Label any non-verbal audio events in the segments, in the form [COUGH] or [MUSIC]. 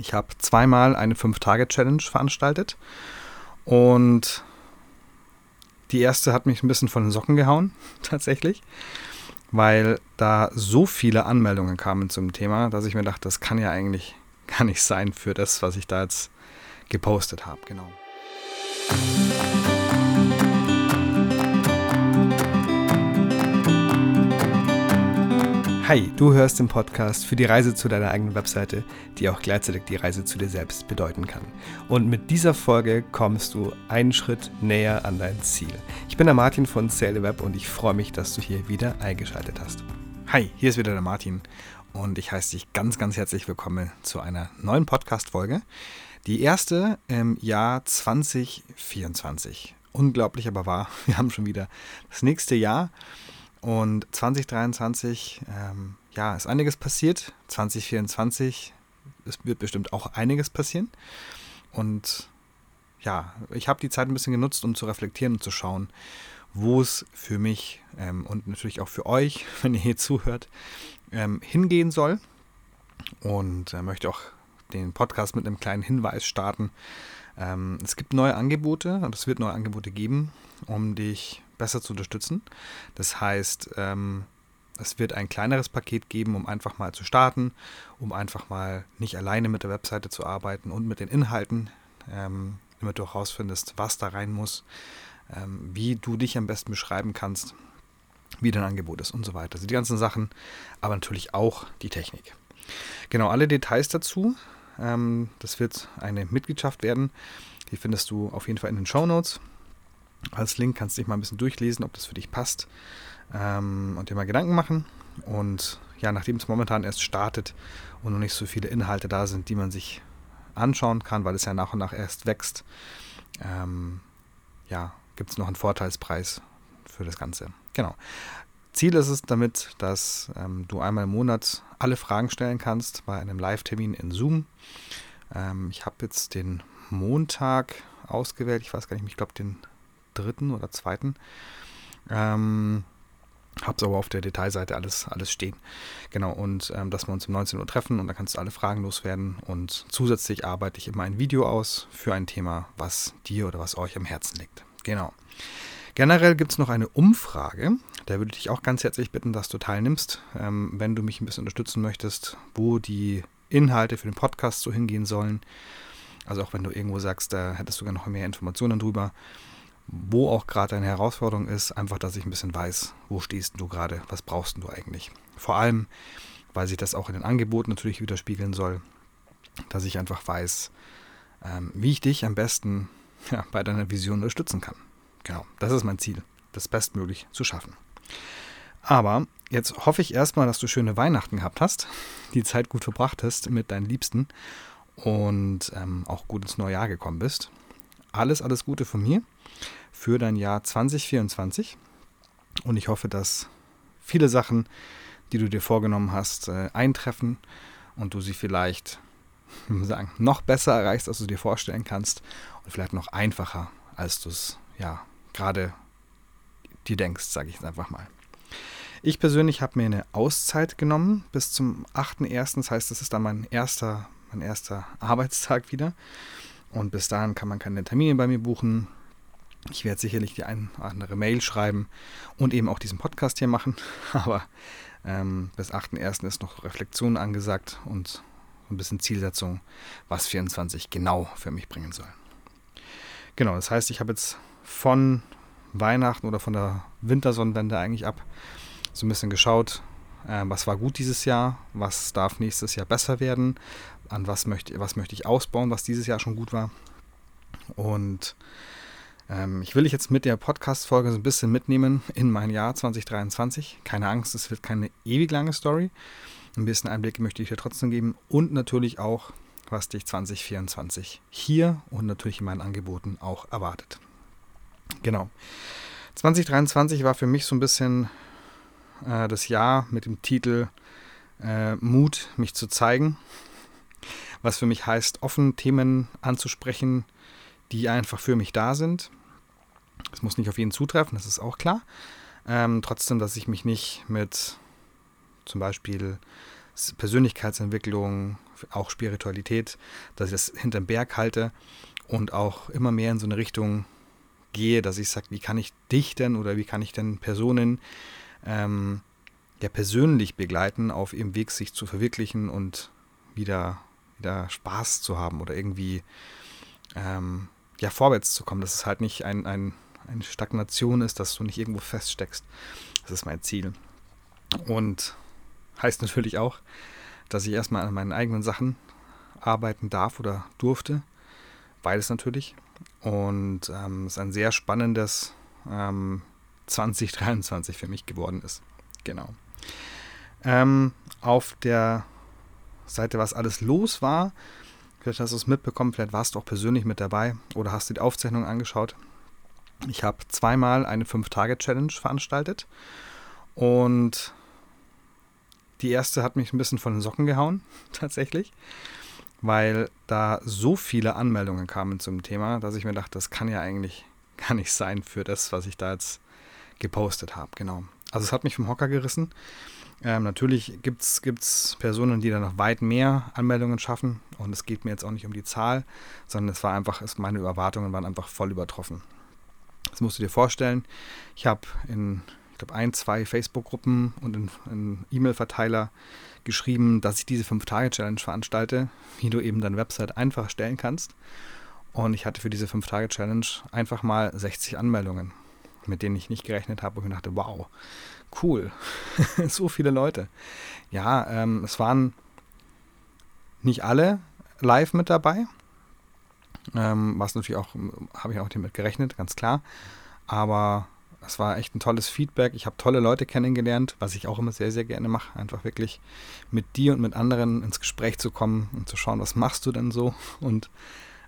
Ich habe zweimal eine 5-Tage-Challenge veranstaltet und die erste hat mich ein bisschen von den Socken gehauen, [LAUGHS] tatsächlich, weil da so viele Anmeldungen kamen zum Thema, dass ich mir dachte, das kann ja eigentlich [LAUGHS] gar nicht sein für das, was ich da jetzt gepostet habe. Genau. Hi, du hörst den Podcast für die Reise zu deiner eigenen Webseite, die auch gleichzeitig die Reise zu dir selbst bedeuten kann. Und mit dieser Folge kommst du einen Schritt näher an dein Ziel. Ich bin der Martin von SaleWeb und ich freue mich, dass du hier wieder eingeschaltet hast. Hi, hier ist wieder der Martin und ich heiße dich ganz, ganz herzlich willkommen zu einer neuen Podcast-Folge. Die erste im Jahr 2024. Unglaublich aber wahr, [LAUGHS] wir haben schon wieder das nächste Jahr. Und 2023, ähm, ja, ist einiges passiert. 2024, es wird bestimmt auch einiges passieren. Und ja, ich habe die Zeit ein bisschen genutzt, um zu reflektieren und zu schauen, wo es für mich ähm, und natürlich auch für euch, [LAUGHS] wenn ihr hier zuhört, ähm, hingehen soll. Und äh, möchte auch den Podcast mit einem kleinen Hinweis starten. Ähm, es gibt neue Angebote und es wird neue Angebote geben, um dich besser zu unterstützen. Das heißt, ähm, es wird ein kleineres Paket geben, um einfach mal zu starten, um einfach mal nicht alleine mit der Webseite zu arbeiten und mit den Inhalten, ähm, damit du herausfindest, was da rein muss, ähm, wie du dich am besten beschreiben kannst, wie dein Angebot ist und so weiter. Also die ganzen Sachen, aber natürlich auch die Technik. Genau, alle Details dazu. Ähm, das wird eine Mitgliedschaft werden. Die findest du auf jeden Fall in den Show Notes als Link kannst du dich mal ein bisschen durchlesen, ob das für dich passt ähm, und dir mal Gedanken machen. Und ja, nachdem es momentan erst startet und noch nicht so viele Inhalte da sind, die man sich anschauen kann, weil es ja nach und nach erst wächst, ähm, ja, gibt es noch einen Vorteilspreis für das Ganze. Genau. Ziel ist es damit, dass ähm, du einmal im Monat alle Fragen stellen kannst bei einem Live-Termin in Zoom. Ähm, ich habe jetzt den Montag ausgewählt, ich weiß gar nicht, ich glaube den dritten oder zweiten. Ähm, Hab's aber auf der Detailseite alles, alles stehen. Genau, und ähm, dass wir uns um 19 Uhr treffen und dann kannst du alle Fragen loswerden. Und zusätzlich arbeite ich immer ein Video aus für ein Thema, was dir oder was euch am Herzen liegt. Genau. Generell gibt es noch eine Umfrage. Da würde ich dich auch ganz herzlich bitten, dass du teilnimmst, ähm, wenn du mich ein bisschen unterstützen möchtest, wo die Inhalte für den Podcast so hingehen sollen. Also auch wenn du irgendwo sagst, da hättest du gerne noch mehr Informationen drüber wo auch gerade deine Herausforderung ist, einfach, dass ich ein bisschen weiß, wo stehst du gerade, was brauchst du eigentlich. Vor allem, weil sich das auch in den Angeboten natürlich widerspiegeln soll, dass ich einfach weiß, ähm, wie ich dich am besten bei deiner Vision unterstützen kann. Genau, das ist mein Ziel, das bestmöglich zu schaffen. Aber jetzt hoffe ich erstmal, dass du schöne Weihnachten gehabt hast, die Zeit gut verbracht hast mit deinen Liebsten und ähm, auch gut ins neue Jahr gekommen bist. Alles, alles Gute von mir für dein Jahr 2024. Und ich hoffe, dass viele Sachen, die du dir vorgenommen hast, äh, eintreffen und du sie vielleicht [LAUGHS] sagen, noch besser erreichst, als du dir vorstellen kannst und vielleicht noch einfacher, als du es ja gerade dir denkst, sage ich jetzt einfach mal. Ich persönlich habe mir eine Auszeit genommen bis zum 8.1. Das heißt, das ist dann mein erster, mein erster Arbeitstag wieder. Und bis dahin kann man keine Termine bei mir buchen. Ich werde sicherlich die ein oder andere Mail schreiben und eben auch diesen Podcast hier machen. [LAUGHS] Aber ähm, bis 8.1. ist noch Reflexion angesagt und ein bisschen Zielsetzung, was 24 genau für mich bringen soll. Genau, das heißt, ich habe jetzt von Weihnachten oder von der Wintersonnenwende eigentlich ab so ein bisschen geschaut, äh, was war gut dieses Jahr, was darf nächstes Jahr besser werden, an was möchte, was möchte ich ausbauen, was dieses Jahr schon gut war. Und ähm, ich will dich jetzt mit der Podcast-Folge so ein bisschen mitnehmen in mein Jahr 2023. Keine Angst, es wird keine ewig lange Story. Ein bisschen Einblick möchte ich dir trotzdem geben und natürlich auch, was dich 2024 hier und natürlich in meinen Angeboten auch erwartet. Genau. 2023 war für mich so ein bisschen äh, das Jahr mit dem Titel äh, Mut, mich zu zeigen. Was für mich heißt, offen Themen anzusprechen, die einfach für mich da sind es muss nicht auf jeden zutreffen, das ist auch klar. Ähm, trotzdem, dass ich mich nicht mit zum Beispiel Persönlichkeitsentwicklung, auch Spiritualität, dass ich das hinterm Berg halte und auch immer mehr in so eine Richtung gehe, dass ich sage, wie kann ich dich denn oder wie kann ich denn Personen ähm, ja persönlich begleiten, auf ihrem Weg sich zu verwirklichen und wieder, wieder Spaß zu haben oder irgendwie ähm, ja, vorwärts zu kommen, dass es halt nicht ein, ein, eine Stagnation ist, dass du nicht irgendwo feststeckst. Das ist mein Ziel. Und heißt natürlich auch, dass ich erstmal an meinen eigenen Sachen arbeiten darf oder durfte. Beides natürlich. Und ähm, es ist ein sehr spannendes ähm, 2023 für mich geworden ist. Genau. Ähm, auf der Seite, was alles los war, vielleicht hast du es mitbekommen, vielleicht warst du auch persönlich mit dabei oder hast die Aufzeichnung angeschaut. Ich habe zweimal eine 5-Tage-Challenge veranstaltet und die erste hat mich ein bisschen von den Socken gehauen, [LAUGHS] tatsächlich, weil da so viele Anmeldungen kamen zum Thema, dass ich mir dachte, das kann ja eigentlich [LAUGHS] gar nicht sein für das, was ich da jetzt gepostet habe. Genau. Also es hat mich vom Hocker gerissen. Ähm, natürlich gibt es Personen, die da noch weit mehr Anmeldungen schaffen. Und es geht mir jetzt auch nicht um die Zahl, sondern es war einfach, es, meine Erwartungen waren einfach voll übertroffen. Das musst du dir vorstellen. Ich habe in glaube, ein, zwei Facebook-Gruppen und einen E-Mail-Verteiler geschrieben, dass ich diese 5-Tage-Challenge veranstalte, wie du eben deine Website einfach stellen kannst. Und ich hatte für diese 5-Tage-Challenge einfach mal 60 Anmeldungen, mit denen ich nicht gerechnet habe, ich mir dachte, wow, cool, [LAUGHS] so viele Leute. Ja, ähm, es waren nicht alle live mit dabei, ähm, was natürlich auch, habe ich auch damit gerechnet, ganz klar. Aber es war echt ein tolles Feedback. Ich habe tolle Leute kennengelernt, was ich auch immer sehr, sehr gerne mache. Einfach wirklich mit dir und mit anderen ins Gespräch zu kommen und zu schauen, was machst du denn so? Und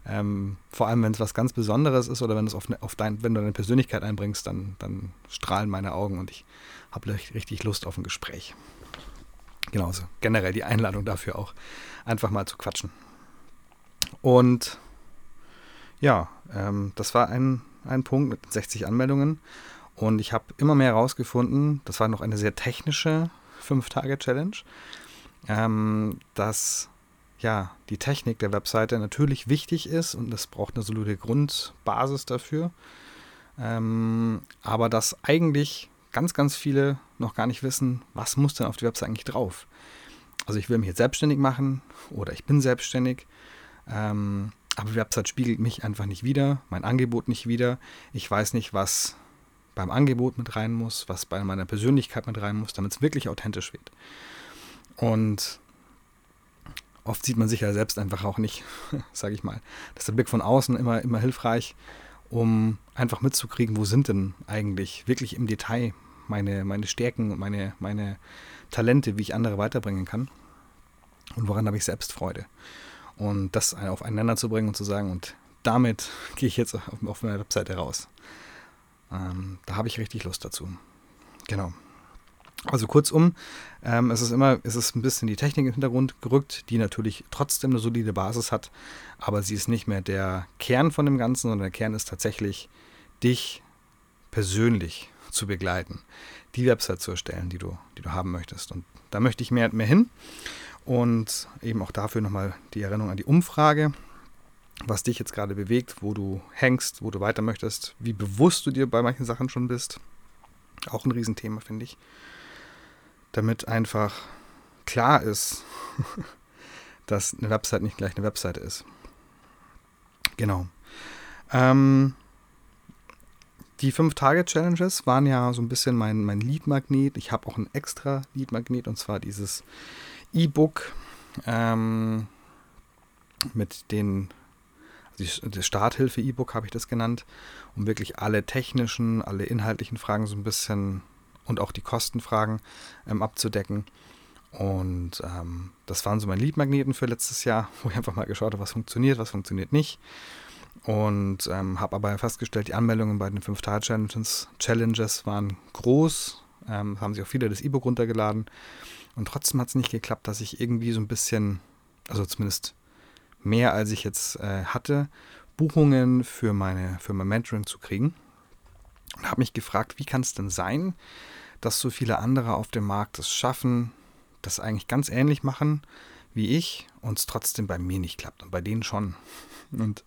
ähm, vor allem, wenn es was ganz Besonderes ist oder wenn, es auf, ne, auf dein, wenn du deine Persönlichkeit einbringst, dann, dann strahlen meine Augen und ich habe richtig Lust auf ein Gespräch. Genauso. Generell die Einladung dafür auch, einfach mal zu quatschen. Und ja, ähm, das war ein, ein Punkt mit 60 Anmeldungen. Und ich habe immer mehr herausgefunden, das war noch eine sehr technische 5-Tage-Challenge, ähm, dass ja, die Technik der Webseite natürlich wichtig ist und es braucht eine solide Grundbasis dafür. Ähm, aber dass eigentlich ganz, ganz viele noch gar nicht wissen, was muss denn auf die Webseite eigentlich drauf. Also ich will mich jetzt selbstständig machen oder ich bin selbstständig, ähm, aber die Website spiegelt mich einfach nicht wieder, mein Angebot nicht wieder. Ich weiß nicht, was beim Angebot mit rein muss, was bei meiner Persönlichkeit mit rein muss, damit es wirklich authentisch wird. Und oft sieht man sich ja selbst einfach auch nicht, [LAUGHS] sage ich mal. Das ist der Blick von außen immer, immer hilfreich, um einfach mitzukriegen, wo sind denn eigentlich wirklich im Detail meine, meine Stärken und meine, meine Talente, wie ich andere weiterbringen kann. Und woran habe ich selbst Freude. Und das aufeinander zu bringen und zu sagen, und damit [LAUGHS] gehe ich jetzt auf, meiner Webseite raus. Ähm, da habe ich richtig Lust dazu. Genau. Also kurzum, ähm, es ist immer, es ist ein bisschen die Technik im Hintergrund gerückt, die natürlich trotzdem eine solide Basis hat, aber sie ist nicht mehr der Kern von dem Ganzen, sondern der Kern ist tatsächlich, dich persönlich zu begleiten, die Website zu erstellen, die du, die du haben möchtest. Und da möchte ich mehr, mehr hin. Und eben auch dafür nochmal die Erinnerung an die Umfrage was dich jetzt gerade bewegt, wo du hängst, wo du weiter möchtest, wie bewusst du dir bei manchen Sachen schon bist. Auch ein Riesenthema, finde ich. Damit einfach klar ist, [LAUGHS] dass eine Website nicht gleich eine Website ist. Genau. Ähm, die 5-Tage-Challenges waren ja so ein bisschen mein, mein Lead-Magnet. Ich habe auch ein extra Lead-Magnet und zwar dieses E-Book ähm, mit den das Starthilfe-E-Book habe ich das genannt, um wirklich alle technischen, alle inhaltlichen Fragen so ein bisschen und auch die Kostenfragen ähm, abzudecken. Und ähm, das waren so meine Leadmagneten für letztes Jahr, [LAUGHS] wo ich einfach mal geschaut habe, was funktioniert, was funktioniert nicht. Und ähm, habe aber festgestellt, die Anmeldungen bei den 5-Tage-Challenges Challenges waren groß. Ähm, haben sich auch viele das E-Book runtergeladen. Und trotzdem hat es nicht geklappt, dass ich irgendwie so ein bisschen, also zumindest mehr als ich jetzt äh, hatte, Buchungen für, meine, für mein Mentoring zu kriegen. Und habe mich gefragt, wie kann es denn sein, dass so viele andere auf dem Markt es schaffen, das eigentlich ganz ähnlich machen wie ich und es trotzdem bei mir nicht klappt und bei denen schon. [LAUGHS] Und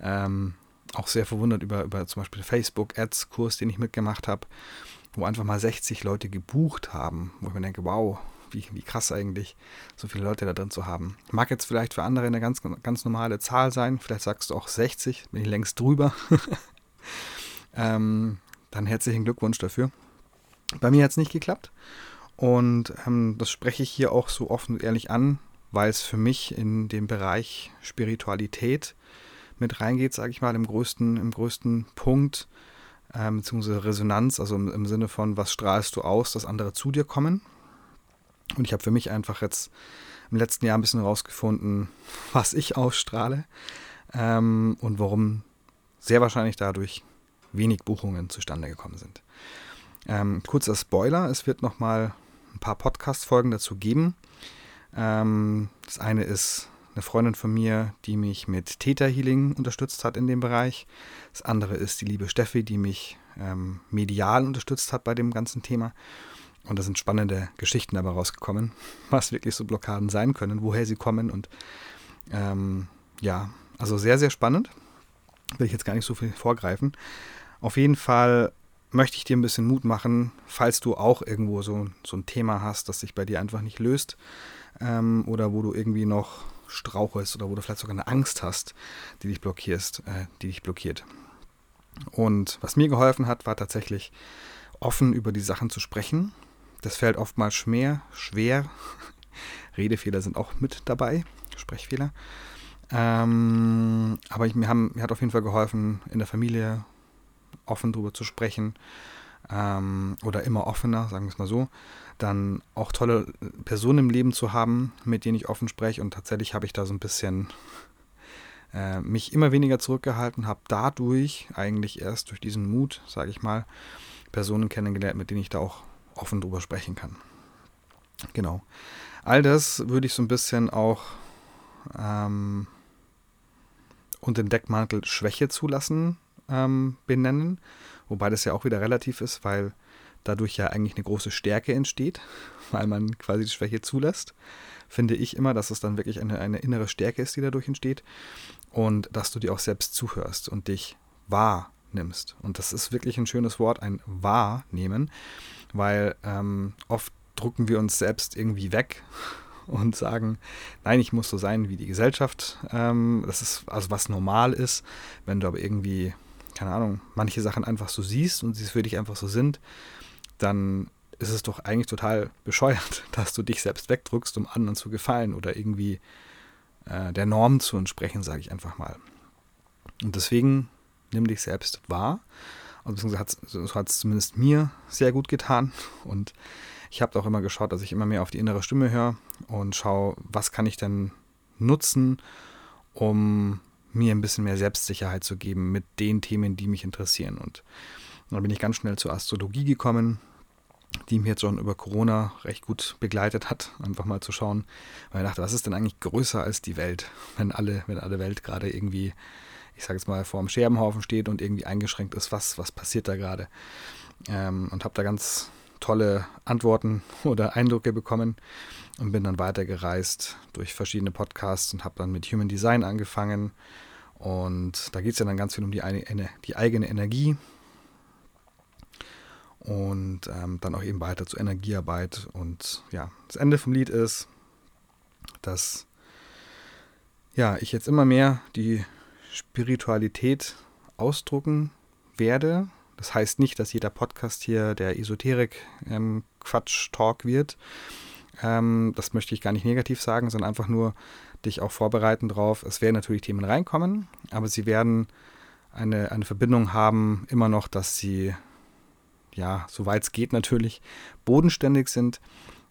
ähm, auch sehr verwundert über, über zum Beispiel Facebook-Ads-Kurs, den ich mitgemacht habe, wo einfach mal 60 Leute gebucht haben, wo ich mir denke, wow, wie, wie krass eigentlich, so viele Leute da drin zu haben. Mag jetzt vielleicht für andere eine ganz, ganz normale Zahl sein, vielleicht sagst du auch 60, bin ich längst drüber. [LAUGHS] ähm, dann herzlichen Glückwunsch dafür. Bei mir hat es nicht geklappt und ähm, das spreche ich hier auch so offen und ehrlich an, weil es für mich in den Bereich Spiritualität mit reingeht, sage ich mal, im größten, im größten Punkt, ähm, beziehungsweise Resonanz, also im, im Sinne von, was strahlst du aus, dass andere zu dir kommen. Und ich habe für mich einfach jetzt im letzten Jahr ein bisschen herausgefunden, [LAUGHS] was ich ausstrahle ähm, und warum sehr wahrscheinlich dadurch wenig Buchungen zustande gekommen sind. Ähm, kurzer Spoiler, es wird nochmal ein paar Podcast-Folgen dazu geben. Ähm, das eine ist eine Freundin von mir, die mich mit Theta Healing unterstützt hat in dem Bereich. Das andere ist die liebe Steffi, die mich ähm, medial unterstützt hat bei dem ganzen Thema. Und da sind spannende Geschichten dabei rausgekommen, [LAUGHS] was wirklich so Blockaden sein können, woher sie kommen. Und ähm, ja, also sehr, sehr spannend. Will ich jetzt gar nicht so viel vorgreifen. Auf jeden Fall möchte ich dir ein bisschen Mut machen, falls du auch irgendwo so, so ein Thema hast, das sich bei dir einfach nicht löst ähm, oder wo du irgendwie noch strauchelst oder wo du vielleicht sogar eine Angst hast, die dich blockierst, äh, die dich blockiert. Und was mir geholfen hat, war tatsächlich offen über die Sachen zu sprechen. Das fällt oftmals schwer, schwer. [LAUGHS] Redefehler sind auch mit dabei, Sprechfehler. Ähm, aber ich, mir, haben, mir hat auf jeden Fall geholfen, in der Familie offen darüber zu sprechen ähm, oder immer offener, sagen wir es mal so, dann auch tolle Personen im Leben zu haben, mit denen ich offen spreche und tatsächlich habe ich da so ein bisschen äh, mich immer weniger zurückgehalten, habe dadurch eigentlich erst durch diesen Mut, sage ich mal, Personen kennengelernt, mit denen ich da auch offen drüber sprechen kann. Genau. All das würde ich so ein bisschen auch ähm, unter den Deckmantel Schwäche zulassen ähm, benennen, wobei das ja auch wieder relativ ist, weil dadurch ja eigentlich eine große Stärke entsteht, [LAUGHS] weil man quasi die Schwäche zulässt. Finde ich immer, dass es dann wirklich eine, eine innere Stärke ist, die dadurch entsteht und dass du dir auch selbst zuhörst und dich wahrnimmst. Und das ist wirklich ein schönes Wort, ein Wahrnehmen, weil ähm, oft drucken wir uns selbst irgendwie weg [LAUGHS] und sagen, nein, ich muss so sein wie die Gesellschaft. Ähm, das ist also was normal ist. Wenn du aber irgendwie keine Ahnung, manche Sachen einfach so siehst und sie für dich einfach so sind, dann ist es doch eigentlich total bescheuert, [LAUGHS] dass du dich selbst wegdrückst, um anderen zu gefallen oder irgendwie äh, der Norm zu entsprechen, sage ich einfach mal. Und deswegen nimm dich selbst wahr. Und beziehungsweise hat es zumindest mir sehr gut getan. [LAUGHS] Und ich habe auch immer geschaut, dass ich immer mehr auf die innere Stimme höre und schaue, was kann ich denn nutzen, um mir ein bisschen mehr Selbstsicherheit zu geben mit den Themen, die mich interessieren. Und dann bin ich ganz schnell zur Astrologie gekommen, die mich jetzt schon über Corona recht gut begleitet hat, einfach mal zu schauen, weil ich dachte, was ist denn eigentlich größer als die Welt, [LAUGHS] wenn alle, wenn alle Welt gerade irgendwie, ich sage jetzt mal, vor dem Scherbenhaufen steht und irgendwie eingeschränkt ist, was, was passiert da gerade? Ähm, und habe da ganz tolle Antworten [LAUGHS] oder Eindrücke bekommen und bin dann weitergereist durch verschiedene Podcasts und habe dann mit Human Design angefangen. Und da geht es ja dann ganz viel um die, die eigene Energie und ähm, dann auch eben weiter zur Energiearbeit. Und ja, das Ende vom Lied ist, dass ja, ich jetzt immer mehr die Spiritualität ausdrucken werde. Das heißt nicht, dass jeder Podcast hier der Esoterik-Quatsch-Talk ähm, wird, ähm, das möchte ich gar nicht negativ sagen, sondern einfach nur dich auch vorbereiten drauf. Es werden natürlich Themen reinkommen, aber sie werden eine, eine Verbindung haben, immer noch, dass sie, ja, soweit es geht natürlich, bodenständig sind,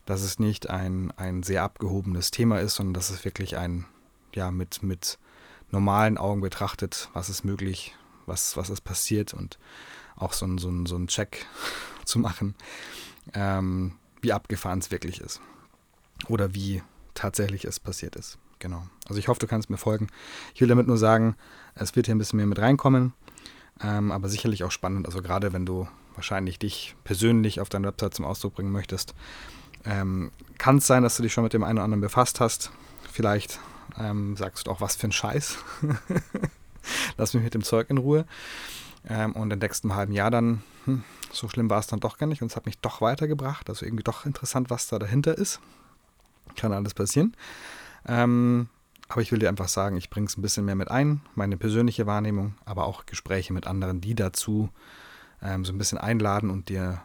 dass es nicht ein, ein sehr abgehobenes Thema ist, sondern dass es wirklich ein, ja, mit, mit normalen Augen betrachtet, was ist möglich, was, was ist passiert und auch so ein, so ein, so ein Check [LAUGHS] zu machen, ähm, wie abgefahren es wirklich ist oder wie tatsächlich es passiert ist. Genau. Also ich hoffe, du kannst mir folgen. Ich will damit nur sagen, es wird hier ein bisschen mehr mit reinkommen, ähm, aber sicherlich auch spannend. Also gerade wenn du wahrscheinlich dich persönlich auf deiner Website zum Ausdruck bringen möchtest, Ähm, Kann es sein, dass du dich schon mit dem einen oder anderen befasst hast. Vielleicht ähm, sagst du auch, was für ein Scheiß. [LAUGHS] Lass mich mit dem Zeug in Ruhe. Ähm, und entdeckst im halben Jahr dann, hm, so schlimm war es dann doch gar nicht und es hat mich doch weitergebracht. Also irgendwie doch interessant, was da dahinter ist. Kann alles passieren. Ähm, aber ich will dir einfach sagen, ich bringe es ein bisschen mehr mit ein, meine persönliche Wahrnehmung, aber auch Gespräche mit anderen, die dazu ähm, so ein bisschen einladen und dir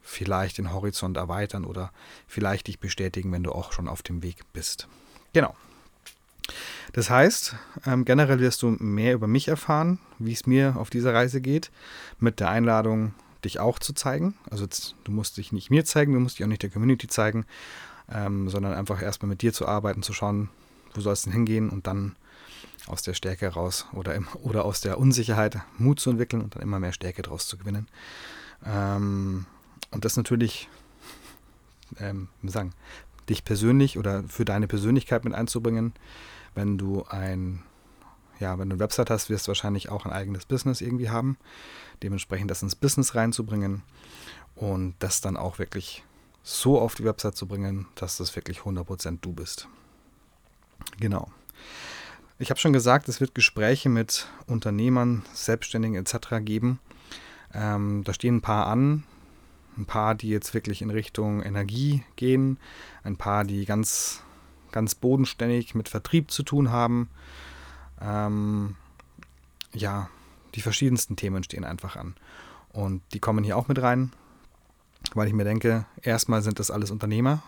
vielleicht den Horizont erweitern oder vielleicht dich bestätigen, wenn du auch schon auf dem Weg bist. Genau. Das heißt, ähm, generell wirst du mehr über mich erfahren, wie es mir auf dieser Reise geht, mit der Einladung, dich auch zu zeigen. Also du musst dich nicht mir zeigen, du musst dich auch nicht der Community zeigen, ähm, sondern einfach erstmal mit dir zu arbeiten, zu schauen, wo soll es denn hingehen und dann aus der Stärke raus oder, im, oder aus der Unsicherheit Mut zu entwickeln und dann immer mehr Stärke daraus zu gewinnen. Ähm, und das natürlich, ähm, sagen, dich persönlich oder für deine Persönlichkeit mit einzubringen. Wenn du ein, ja, wenn du eine Website hast, wirst du wahrscheinlich auch ein eigenes Business irgendwie haben. Dementsprechend das ins Business reinzubringen und das dann auch wirklich so auf die Website zu bringen, dass das wirklich 100% du bist. Genau. Ich habe schon gesagt, es wird Gespräche mit Unternehmern, Selbstständigen etc. geben. Ähm, da stehen ein paar an, ein paar, die jetzt wirklich in Richtung Energie gehen, ein paar, die ganz, ganz bodenständig mit Vertrieb zu tun haben. Ähm, ja, die verschiedensten Themen stehen einfach an. Und die kommen hier auch mit rein, weil ich mir denke, erstmal sind das alles Unternehmer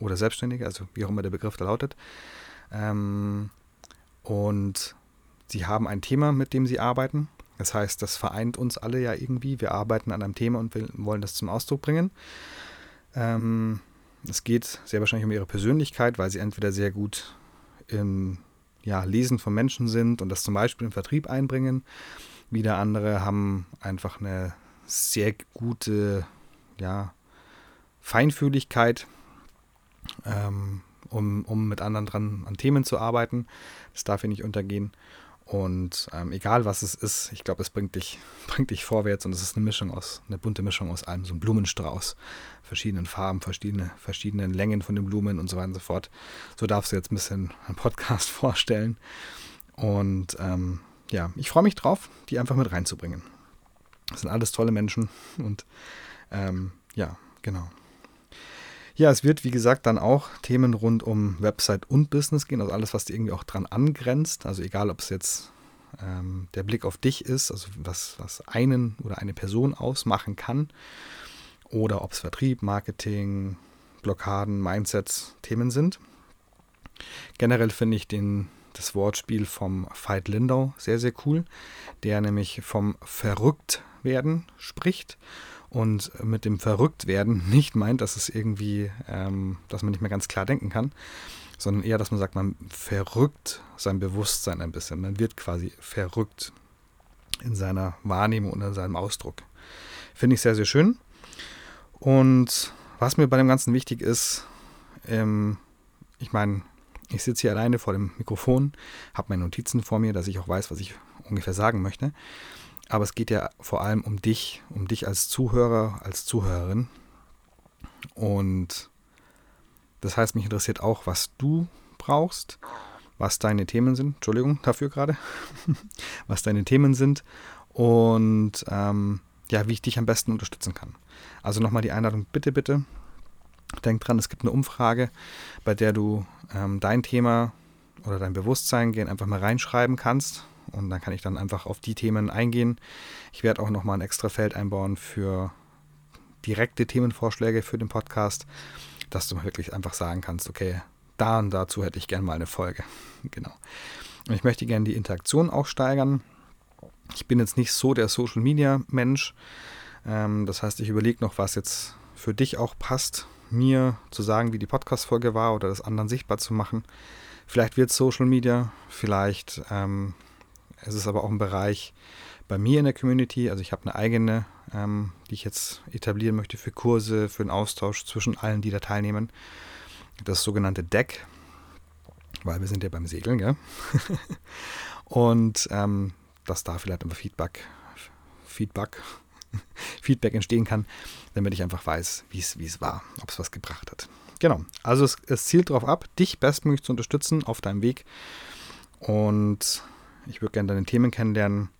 oder Selbstständige, also wie auch immer der Begriff da lautet. Ähm, und sie haben ein Thema, mit dem sie arbeiten. Das heißt, das vereint uns alle ja irgendwie. Wir arbeiten an einem Thema und wollen das zum Ausdruck bringen. Ähm, es geht sehr wahrscheinlich um ihre Persönlichkeit, weil sie entweder sehr gut im ja, Lesen von Menschen sind und das zum Beispiel im Vertrieb einbringen. Wieder andere haben einfach eine sehr gute ja, Feinfühligkeit, ähm, um, um mit anderen dran an Themen zu arbeiten. Das darf hier nicht untergehen. Und ähm, egal was es ist, ich glaube, es bringt dich, [LAUGHS] bringt dich vorwärts und es ist eine Mischung aus, eine bunte Mischung aus allem, so ein Blumenstrauß, verschiedenen Farben, verschiedene, verschiedenen Längen von den Blumen und so weiter und so fort. So darfst du jetzt ein bisschen [LAUGHS] einen Podcast vorstellen. Und ähm, ja, ich freue mich drauf, die einfach mit reinzubringen. Das sind alles tolle Menschen und ähm, ja, genau. Ja, es wird, wie gesagt, dann auch Themen rund um Website und Business gehen, also alles, was dir irgendwie auch dran angrenzt. Also egal, ob es jetzt ähm, der Blick auf dich ist, also was, was einen oder eine Person ausmachen kann, oder ob es Vertrieb, Marketing, Blockaden, Mindsets, Themen sind. Generell finde ich den, das Wortspiel vom Veit Lindau sehr, sehr cool, der nämlich vom Verrücktwerden spricht und mit dem Verrücktwerden [LAUGHS] nicht meint, dass es irgendwie, ähm, dass man nicht mehr ganz klar denken kann, sondern eher, dass man sagt, man verrückt sein Bewusstsein ein bisschen. Man wird quasi verrückt in seiner Wahrnehmung und in seinem Ausdruck. Finde ich sehr, sehr schön. Und was mir bei dem Ganzen wichtig ist, ähm, ich meine, ich sitze hier alleine vor dem Mikrofon, habe meine Notizen vor mir, dass ich auch weiß, was ich ungefähr sagen möchte. Aber es geht ja vor allem um dich, um dich als Zuhörer, als Zuhörerin. Und das heißt, mich interessiert auch, was du brauchst, was deine Themen sind. Entschuldigung dafür gerade. [LAUGHS] was deine Themen sind und ähm, ja, wie ich dich am besten unterstützen kann. Also nochmal die Einladung, bitte, bitte. Denk dran, es gibt eine Umfrage, bei der du ähm, dein Thema oder dein Bewusstsein gehen einfach mal reinschreiben kannst und dann kann ich dann einfach auf die Themen eingehen. Ich werde auch nochmal ein extra Feld einbauen für direkte Themenvorschläge für den Podcast, dass du wirklich einfach sagen kannst, okay, da und dazu hätte ich gerne mal eine Folge. [LAUGHS] genau. Und ich möchte gerne die Interaktion auch steigern. Ich bin jetzt nicht so der Social Media Mensch. Ähm, das heißt, ich überlege noch, was jetzt für dich auch passt, mir zu sagen, wie die Podcast-Folge war oder das anderen sichtbar zu machen. Vielleicht wird es Social Media, vielleicht ähm, es ist aber auch ein Bereich bei mir in der Community. Also ich habe eine eigene, ähm, die ich jetzt etablieren möchte für Kurse, für den Austausch zwischen allen, die da teilnehmen. Das sogenannte Deck, weil wir sind ja beim Segeln, gell? [LAUGHS] Und ähm, dass da vielleicht einfach Feedback, Feedback, [LAUGHS] Feedback entstehen kann, damit ich einfach weiß, wie es war, ob es was gebracht hat. Genau, also es, es zielt darauf ab, dich bestmöglich zu unterstützen auf deinem Weg. Und ich würde gerne deine Themen kennenlernen.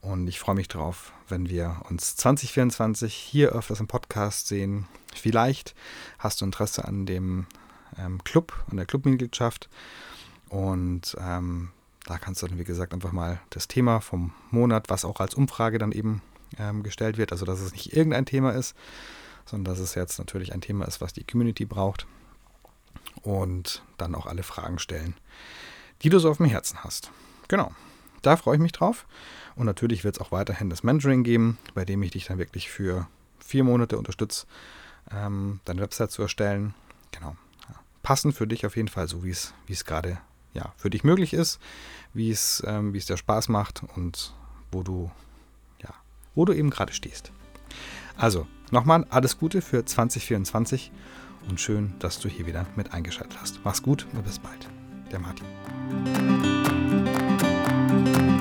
Und ich freue mich drauf, wenn wir uns 2024 hier öfters im Podcast sehen. Vielleicht hast du Interesse an dem ähm, Club, an der Clubmitgliedschaft. Und ähm, da kannst du dann, wie gesagt, einfach mal das Thema vom Monat, was auch als Umfrage dann eben ähm, gestellt wird, also dass es nicht irgendein Thema ist, sondern dass es jetzt natürlich ein Thema ist, was die Community braucht. Und dann auch alle Fragen stellen, die du so auf dem Herzen hast. Genau, da freue ich mich drauf. Und natürlich wird es auch weiterhin das Mentoring geben, bei dem ich dich dann wirklich für vier Monate unterstütze, ähm, deine Website zu erstellen. Genau. Passend für dich auf jeden Fall, so wie es gerade ja, für dich möglich ist, wie es, ähm, es dir Spaß macht und wo du, ja, wo du eben gerade stehst. Also, nochmal alles Gute für 2024 und schön, dass du hier wieder mit eingeschaltet hast. Mach's gut und bis bald. Der Martin. Thank you.